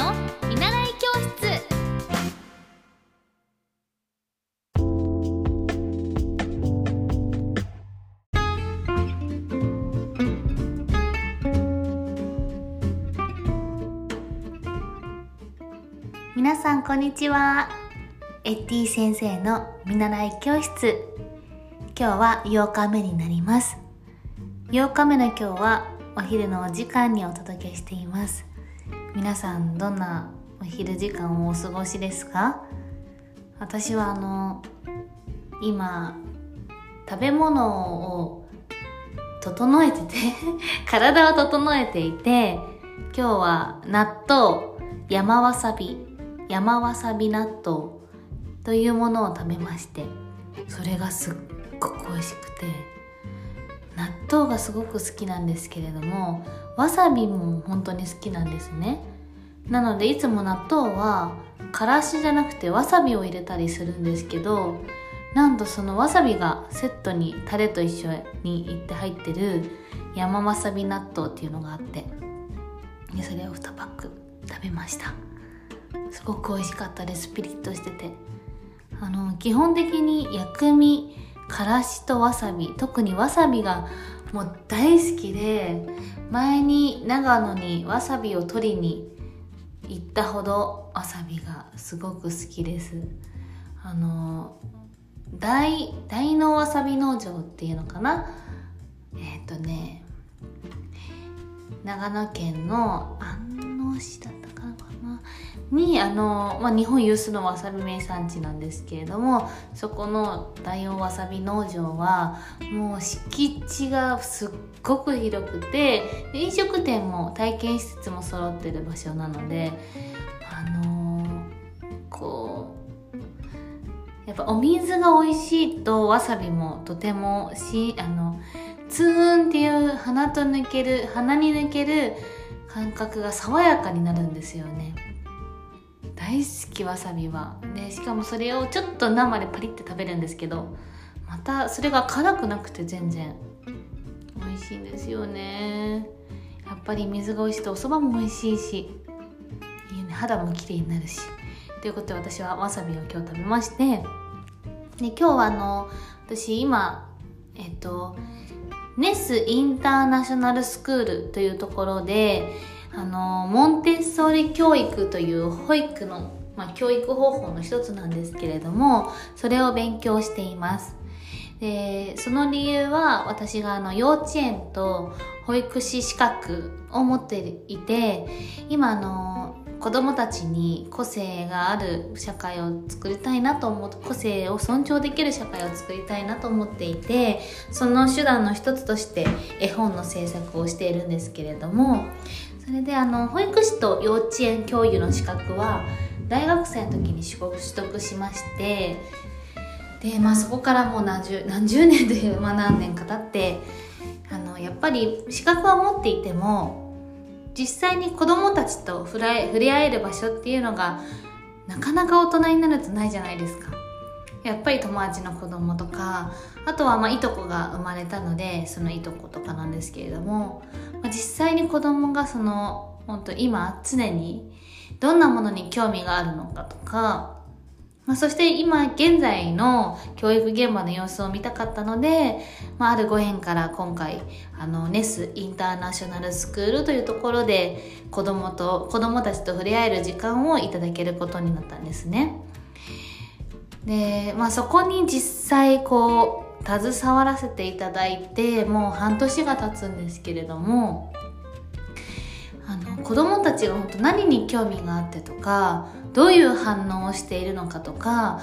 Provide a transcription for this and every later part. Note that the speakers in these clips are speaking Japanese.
の見習い教室。皆さんこんにちは。エッティ先生の見習い教室。今日は8日目になります。8日目の今日はお昼のお時間にお届けしています。皆さんどんなお昼時間をお過ごしですか？私はあの今食べ物を整えてて 体を整えていて今日は納豆山わさび山わさび納豆というものを食べましてそれがすっごく美味しくて納豆がすごく好きなんですけれどもわさびも本当に好きなんですね。なのでいつも納豆はからしじゃなくてわさびを入れたりするんですけどなんとそのわさびがセットにタレと一緒にいって入ってる山わさび納豆っていうのがあってでそれを2パック食べました。すごく美味しかったです。ピリッとしてて。あの基本的に薬味からしとわさび特にわさびがもう大好きで前に長野にわさびを取りに行ったほどわさびがすごく好きです。あの大大のわさび農場っていうのかな？えっ、ー、とね長野県の安納市だったかな？にあの、まあ、日本有数のわさび名産地なんですけれどもそこの大王わさび農場はもう敷地がすっごく広くて飲食店も体験施設も揃ってる場所なのであのこうやっぱお水が美味しいとわさびもとてもしあのツーンっていう鼻と抜ける鼻に抜ける感覚が爽やかになるんですよね。大好きわさびは。でしかもそれをちょっと生でパリって食べるんですけどまたそれが辛くなくて全然。美味しいんですよね。やっぱり水が美味しいとお蕎麦も美味しいしいいね肌も綺麗になるし。ということで私はわさびを今日食べまして。で今日はあの私今えっとネスインターナショナルスクールというところであのモンテッソーリ教育という保育の、まあ、教育方法の一つなんですけれどもそれを勉強しています。でその理由は私があの幼稚園と保育士資格を持っていて今あの子供たちに個性がある社会を作りたいなと思って個性を尊重できる社会を作りたいなと思っていてその手段の一つとして絵本の制作をしているんですけれどもそれであの保育士と幼稚園教諭の資格は大学生の時に取得しましてで、まあ、そこからもう何十 何十年という、まあ、何年か経ってあのやっぱり資格は持っていても実際に子供たちと触れ合える場所っていうのがなかなか大人になるとないじゃないですか。やっぱり友達の子供とかあとはまあいとこが生まれたのでそのいとことかなんですけれども、まあ、実際に子供がその本当今常にどんなものに興味があるのかとかまあ、そして今現在の教育現場の様子を見たかったので、まあ、あるご縁から今回あのネスインターナショナルスクールというところで子供と子供たちと触れ合える時間をいただけることになったんですね。で、まあ、そこに実際こう携わらせていただいてもう半年が経つんですけれどもあの子供たちが本当何に興味があってとかどういう反応をしているのかとか、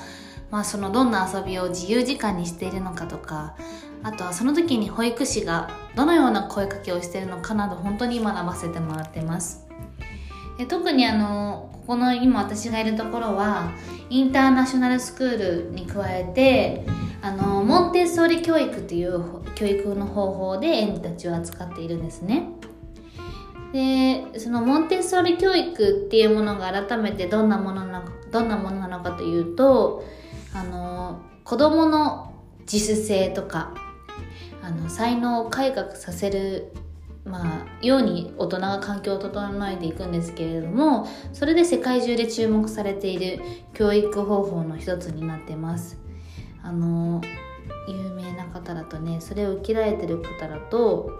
まあ、そのどんな遊びを自由時間にしているのかとかあとはその時に保育士がどのような声かけをしているのかなど本当に学ばせてもらってます。で特にあのここの今私がいるところはインターナショナルスクールに加えてあのモンテッソーリ教育という教育の方法で園児たちを扱っているんですね。でそのモンテッソーリ教育っていうものが改めてどんなものなのかどんなものなのかというとあの子どもの自主性とかあの才能を改革させるまあ、ように大人が環境を整えていくんですけれどもそれで世界中で注目されている教育方法の一つになってます。あの有名な方だとねそれを受けられてる方だと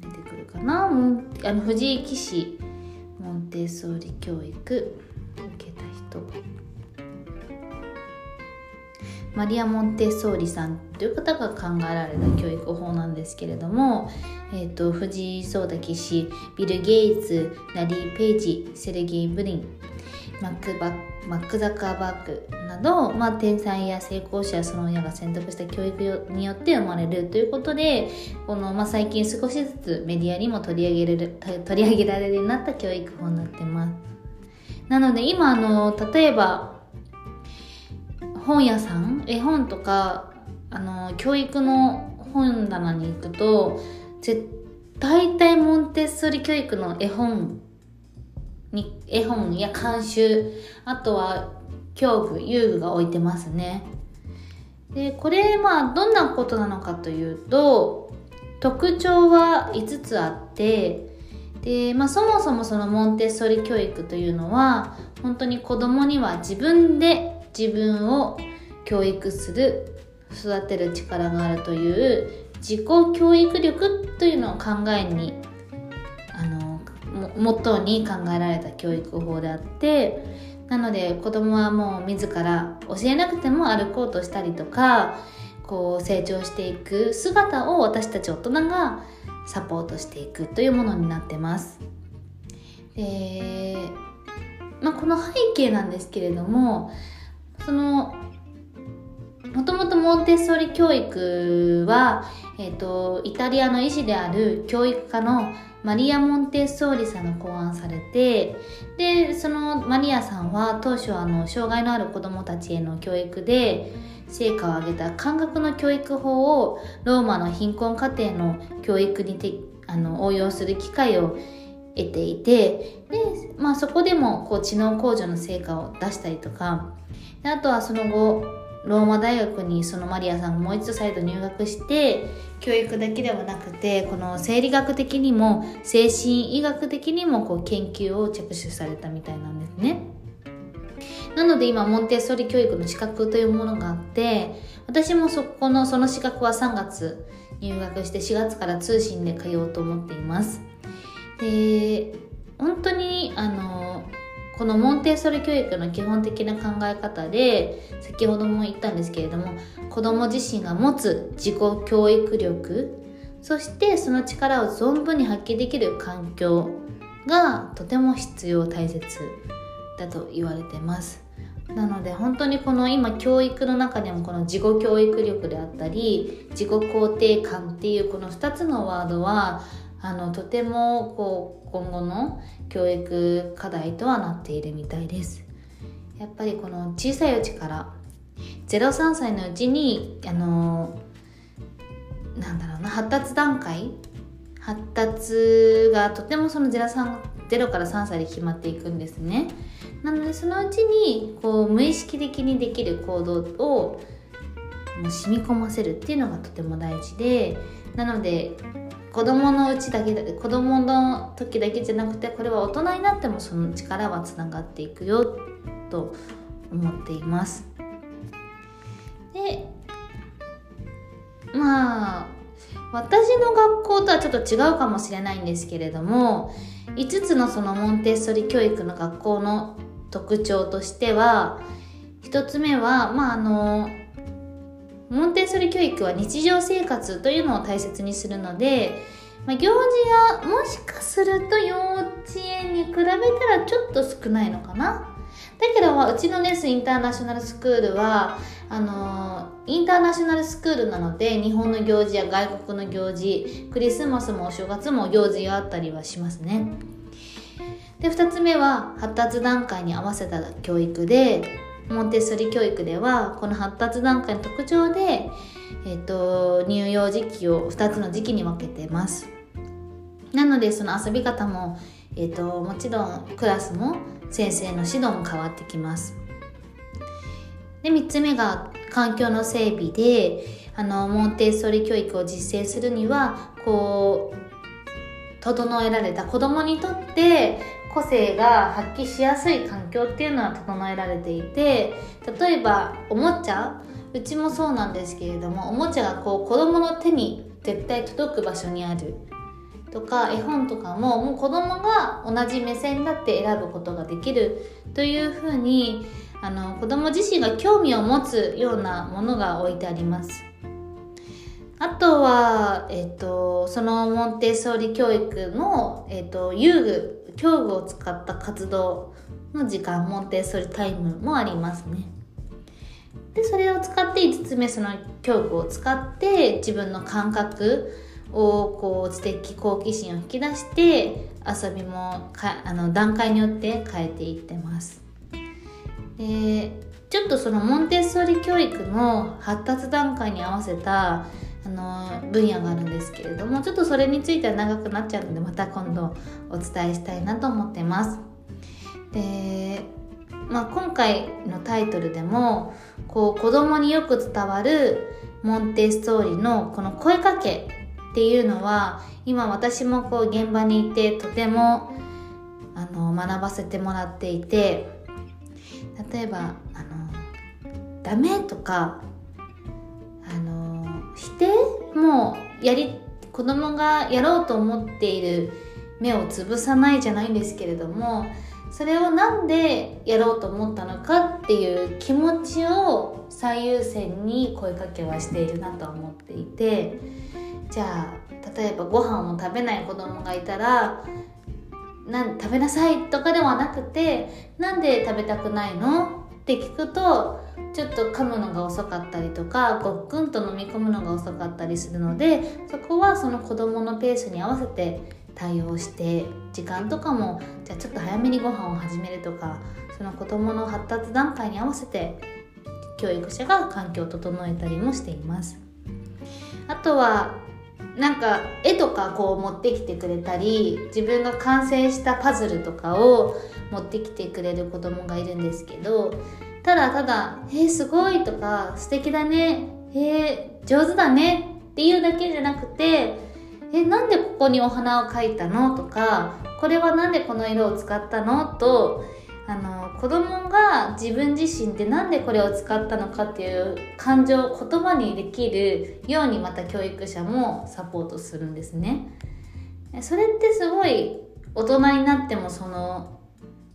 出てくるかな？あの藤井騎士モンテッソーリ教育受けた人。マリア・モンテッソーリさんという方が考えられた教育法なんですけれども、えーと、藤井聡太棋士ビル・ゲイツラリー・ペイジセルゲイ・ブリンマークマーク・ザッカーバーグなど、まあ、天才や成功者その親が選択した教育によって生まれるということでこの、まあ、最近少しずつメディアにも取り上げれる取り上げられるようになった教育法になってます。なので今あの例えば本屋さん？絵本とかあの教育の本棚に行くと絶対大体モンテッソリ教育の絵本に絵本や監修あとは教具遊具が置いてますね。でこれまあどんなことなのかというと特徴は5つあってで、まあ、そもそもそのモンテッソリ教育というのは本当に子供には自分で自分を教育する育てる力があるという自己教育力というのを考えにあのモットーに考えられた教育法であってなので子供はもう自ら教えなくても歩こうとしたりとかこう成長していく姿を私たち大人がサポートしていくというものになってます。でまあ、この背景なんですけれどもそのもともとモンテッソーリ教育は、えーと、イタリアの医師である教育家のマリア・モンテッソーリさんが考案されてでそのマリアさんは当初あの障害のある子どもたちへの教育で成果を上げた感覚の教育法をローマの貧困家庭の教育にてあの応用する機会を得ていてで、まあ、そこでもこう知能向上の成果を出したりとかであとはその後ローマ大学にそのマリアさんがもう一度再度入学して教育だけではなくてこの生理学的にも精神医学的にもこう研究を着手されたみたいなんですね。なので今モンテッソリ教育の資格というものがあって私もそこのその資格は3月入学して4月から通信で通おうと思っています。で本当にあのこのモンテッソリ教育の基本的な考え方で先ほども言ったんですけれども子ども自身が持つ自己教育力そしてその力を存分に発揮できる環境がとても必要大切だと言われてます。なので本当にこの今教育の中でもこの自己教育力であったり自己肯定感っていうこの2つのワードはあのとてもこう今後の教育課題とはなっているみたいです。やっぱりこの小さいうちから03歳のうちにあのなんだろうな発達段階？発達がとてもその 0, 0から3歳で決まっていくんですね。なのでそのうちにこう無意識的にできる行動をもう染み込ませるっていうのがとても大事でなので子供のうちだけだ子供の時だけじゃなくてこれは大人になってもその力はつながっていくよと思っています。でまあ私の学校とはちょっと違うかもしれないんですけれども5つのそのモンテッソリ教育の学校の特徴としては1つ目はまああのモンテッソリ教育は日常生活というのを大切にするので、まあ、行事はもしかすると幼稚園に比べたらちょっと少ないのかな。だけどうちのネスインターナショナルスクールはあのインターナショナルスクールなので日本の行事や外国の行事クリスマスもお正月も行事があったりはしますね。で2つ目は発達段階に合わせた教育でモンテッソリ教育ではこの発達段階の特徴で、えーと、乳幼児期を2つの時期に分けてます。なのでその遊び方も、えーと、もちろんクラスも先生の指導も変わってきます。で3つ目が環境の整備であのモンテッソリ教育を実践するにはこう整えられた子供にとって個性が発揮しやすい環境っていうのは整えられていて例えばおもちゃ。うちもそうなんですけれどもおもちゃがこう子供の手に絶対届く場所にある。とか絵本とかももう子供が同じ目線だって選ぶことができる。というふうにあの子供自身が興味を持つようなものが置いてあります。あとは、えっと、そのモンテッソーリ教育の、えっと、遊具、教具を使った活動の時間、モンテッソリタイムもありますね。で、それを使って5つ目、その教具を使って自分の感覚をこう知的好奇心を引き出して遊びもかあの段階によって変えていってます。でちょっとそのモンテッソリ教育の発達段階に合わせたあの分野があるんですけれどもちょっとそれについては長くなっちゃうのでまた今度お伝えしたいなと思ってます。で、まあ、今回のタイトルでもこう子供によく伝わるモンテッソーリのこの声かけっていうのは今私もこう現場にいてとてもあの学ばせてもらっていて例えば「あのダメ」とかの否定もうやり子供がやろうと思っている目をつぶさないじゃないんですけれどもそれをなんでやろうと思ったのかっていう気持ちを最優先に声かけはしているなと思っていてじゃあ例えばご飯を食べない子供がいたらなん食べなさいとかではなくてなんで食べたくないの？って聞くとちょっと噛むのが遅かったりとかごっくんと飲み込むのが遅かったりするのでそこはその子どものペースに合わせて対応して時間とかもじゃあちょっと早めにご飯を始めるとかその子どもの発達段階に合わせて教育者が環境を整えたりもしています。あとはなんか絵とかこう持ってきてくれたり自分が完成したパズルとかを持ってきてくれる子供がいるんですけどただただ「えー、すごい」とか「素敵だね」「え、上手だね」っていうだけじゃなくて「えなんでここにお花を描いたの?」とか「これは何でこの色を使ったの?」とあの子供が自分自身で何でこれを使ったのかっていう感情を言葉にできるようにまた教育者もサポートするんですね。それってすごい大人になってもその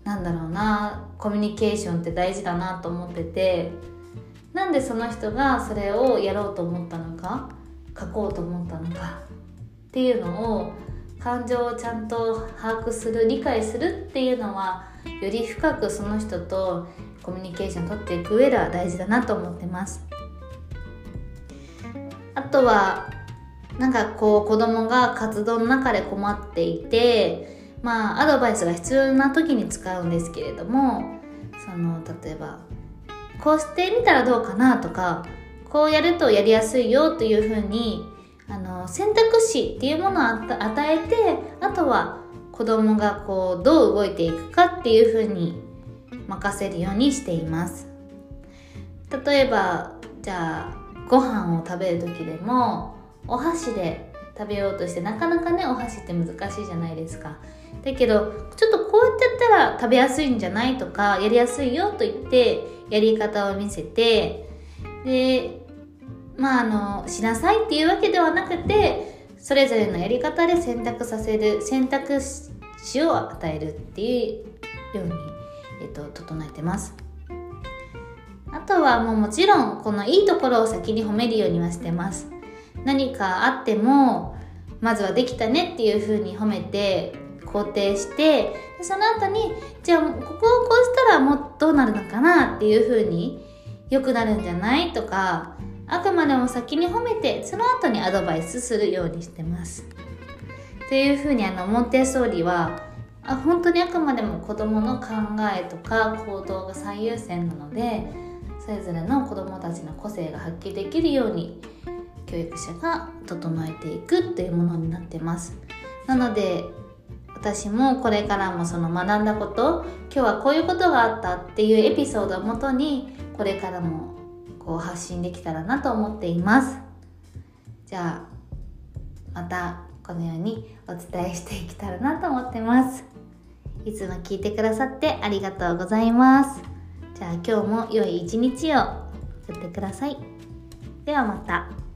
なんだろうなコミュニケーションって大事だなと思っててなんでその人がそれをやろうと思ったのか書こうと思ったのかっていうのを感情をちゃんと把握する理解するっていうのはより深くその人とコミュニケーション取っていく上では大事だなと思ってます。あとはなんかこう子供が活動の中で困っていてまあアドバイスが必要な時に使うんですけれどもその例えばこうしてみたらどうかなとかこうやるとやりやすいよというふうにあの選択肢っていうものを与えてあとは子供がこうどう動いていくかっていうふうに任せるようにしています。例えばじゃあご飯を食べる時でもお箸で食べようとしてなかなかねお箸って難しいじゃないですか。だけどちょっとこうやってやったら食べやすいんじゃないとかやりやすいよと言ってやり方を見せてでまああのしなさいっていうわけではなくてそれぞれのやり方で選択させる選択肢を与えるっていうように、えっと、整えてます。あとはもうもちろんこのいいところを先に褒めるようにはしてます。何かあってもまずはできたねっていう風に褒めて肯定してその後にじゃあここをこうしたらもうどうなるのかなっていう風に良くなるんじゃないとかあくまでも先に褒めてその後にアドバイスするようにしてます。っていう風にあのモンテッソーリはあ本当にあくまでも子どもの考えとか行動が最優先なのでそれぞれの子どもたちの個性が発揮できるように教育者が整えていくっていうものになってます。なので私もこれからもその学んだこと今日はこういうことがあったっていうエピソードをもとにこれからもこう発信できたらなと思っています。じゃあまたこのようにお伝えしていけたらなと思ってます。いつも聞いてくださってありがとうございます。じゃあ今日も良い一日を送ってください。ではまた。